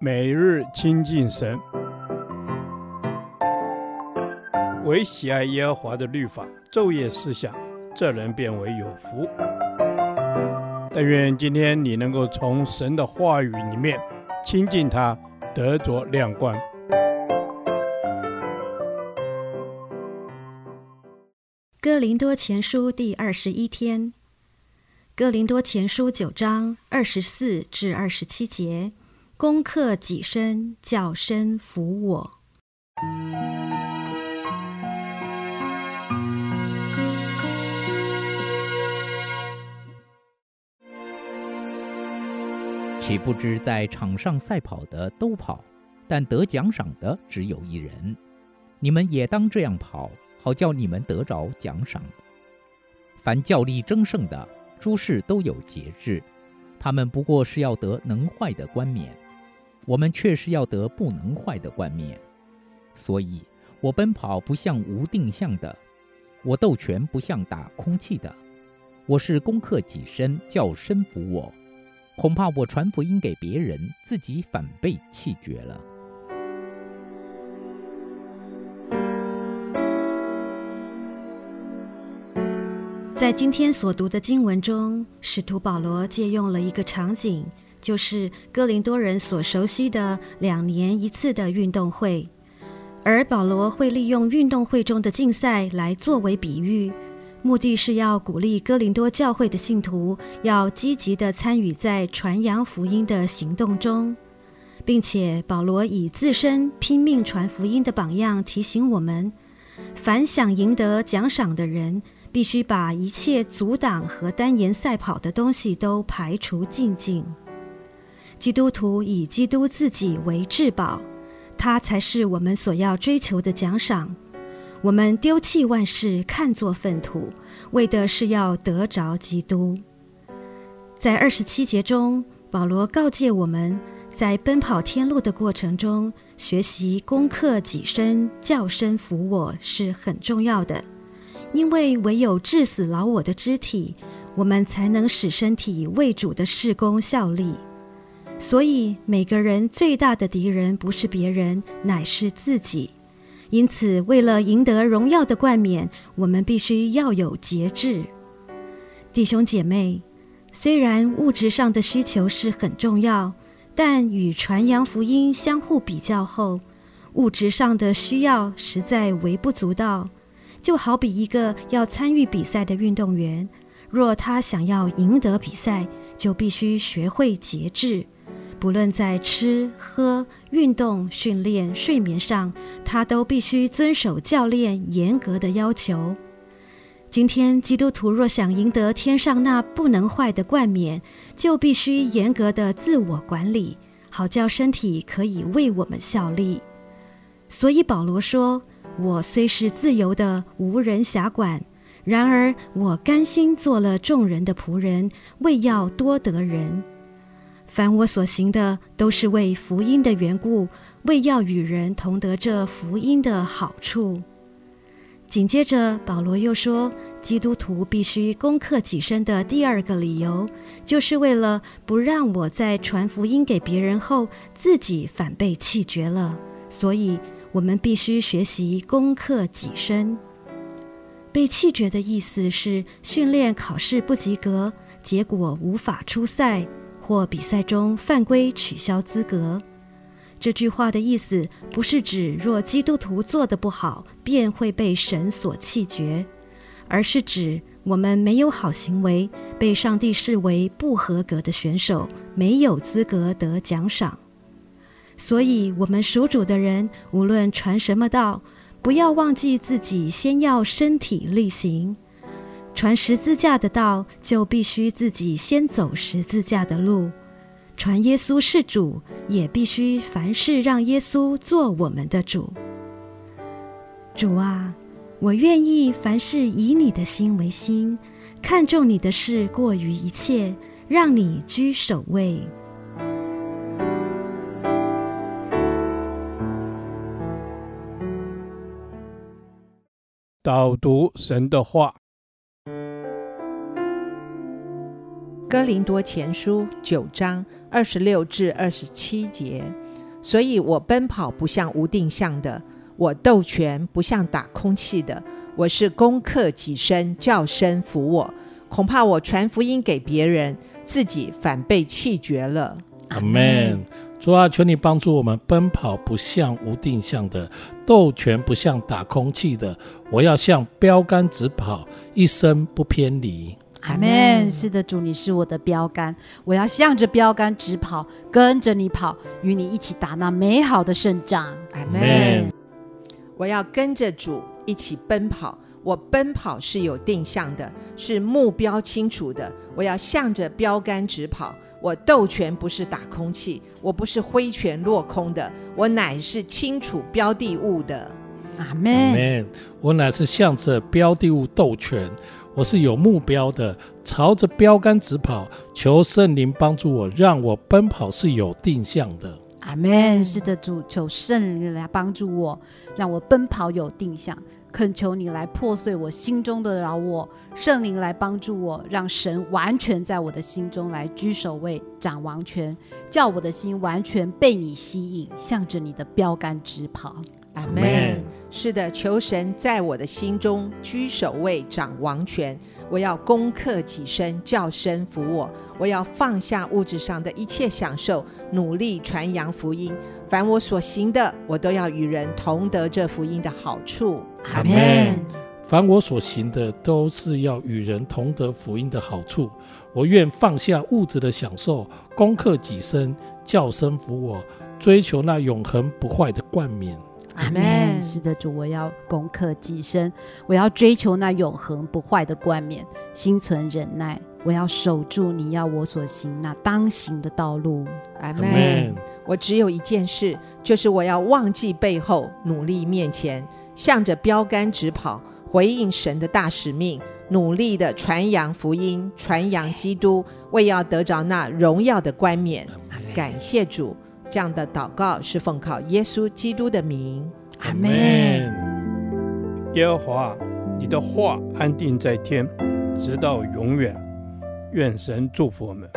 每日亲近神，唯喜爱耶和华的律法，昼夜思想，这人便为有福。但愿今天你能够从神的话语里面亲近他，得着亮光。哥林多前书第二十一天，哥林多前书九章二十四至二十七节。攻克己身，叫身服我。岂不知在场上赛跑的都跑，但得奖赏的只有一人。你们也当这样跑，好叫你们得着奖赏。凡较力争胜的，诸事都有节制，他们不过是要得能坏的冠冕。我们却是要得不能坏的冠冕，所以我奔跑不像无定向的，我斗拳不像打空气的，我是攻克己身，叫身服我。恐怕我传福音给别人，自己反被弃绝了。在今天所读的经文中，使徒保罗借用了一个场景。就是哥林多人所熟悉的两年一次的运动会，而保罗会利用运动会中的竞赛来作为比喻，目的是要鼓励哥林多教会的信徒要积极地参与在传扬福音的行动中，并且保罗以自身拼命传福音的榜样提醒我们：凡想赢得奖赏的人，必须把一切阻挡和单言赛跑的东西都排除净尽。基督徒以基督自己为至宝，他才是我们所要追求的奖赏。我们丢弃万事，看作粪土，为的是要得着基督。在二十七节中，保罗告诫我们在奔跑天路的过程中，学习攻克己身，叫身服我是很重要的，因为唯有致死老我的肢体，我们才能使身体为主的事工效力。所以，每个人最大的敌人不是别人，乃是自己。因此，为了赢得荣耀的冠冕，我们必须要有节制。弟兄姐妹，虽然物质上的需求是很重要，但与传扬福音相互比较后，物质上的需要实在微不足道。就好比一个要参与比赛的运动员，若他想要赢得比赛，就必须学会节制。不论在吃喝、运动、训练、睡眠上，他都必须遵守教练严格的要求。今天，基督徒若想赢得天上那不能坏的冠冕，就必须严格的自我管理，好叫身体可以为我们效力。所以保罗说：“我虽是自由的，无人辖管，然而我甘心做了众人的仆人，为要多得人。”凡我所行的，都是为福音的缘故，为要与人同得这福音的好处。紧接着，保罗又说，基督徒必须攻克己身的第二个理由，就是为了不让我在传福音给别人后，自己反被弃绝了。所以，我们必须学习攻克己身。被弃绝的意思是训练考试不及格，结果无法出赛。或比赛中犯规取消资格，这句话的意思不是指若基督徒做得不好，便会被神所弃绝，而是指我们没有好行为，被上帝视为不合格的选手，没有资格得奖赏。所以，我们属主的人，无论传什么道，不要忘记自己先要身体力行。传十字架的道，就必须自己先走十字架的路；传耶稣是主，也必须凡事让耶稣做我们的主。主啊，我愿意凡事以你的心为心，看重你的事过于一切，让你居首位。导读神的话。哥林多前书九章二十六至二十七节。所以我奔跑不像无定向的，我斗拳不像打空气的，我是攻克己身，叫身服我。恐怕我传福音给别人，自己反被弃绝了。阿门。主啊，求你帮助我们奔跑不像无定向的，斗拳不像打空气的。我要向标杆直跑，一生不偏离。阿门。是的，主，你是我的标杆，我要向着标杆直跑，跟着你跑，与你一起打那美好的胜仗。阿门。我要跟着主一起奔跑，我奔跑是有定向的，是目标清楚的。我要向着标杆直跑。我斗拳不是打空气，我不是挥拳落空的，我乃是清楚标的物的。阿门。我乃是向着标的物斗拳，我是有目标的，朝着标杆直跑。求圣灵帮助我，让我奔跑是有定向的。阿门。是的，主，求圣灵来帮助我，让我奔跑有定向。恳求你来破碎我心中的老我，圣灵来帮助我，让神完全在我的心中来居首位、掌王权，叫我的心完全被你吸引，向着你的标杆直跑。阿门。是的，求神在我的心中居首位、掌王权。我要攻克己身，叫身服我。我要放下物质上的一切享受，努力传扬福音。凡我所行的，我都要与人同得这福音的好处。阿门。凡我所行的，都是要与人同得福音的好处。我愿放下物质的享受，攻克己身，叫身服我，追求那永恒不坏的冠冕。阿门。是的，主，我要攻克己身，我要追求那永恒不坏的冠冕，心存忍耐，我要守住你要我所行那当行的道路。阿门。我只有一件事，就是我要忘记背后，努力面前，向着标杆直跑，回应神的大使命，努力的传扬福音，传扬基督，为要得着那荣耀的冠冕。感谢主，这样的祷告是奉靠耶稣基督的名。阿门。耶和华，你的话安定在天，直到永远。愿神祝福我们。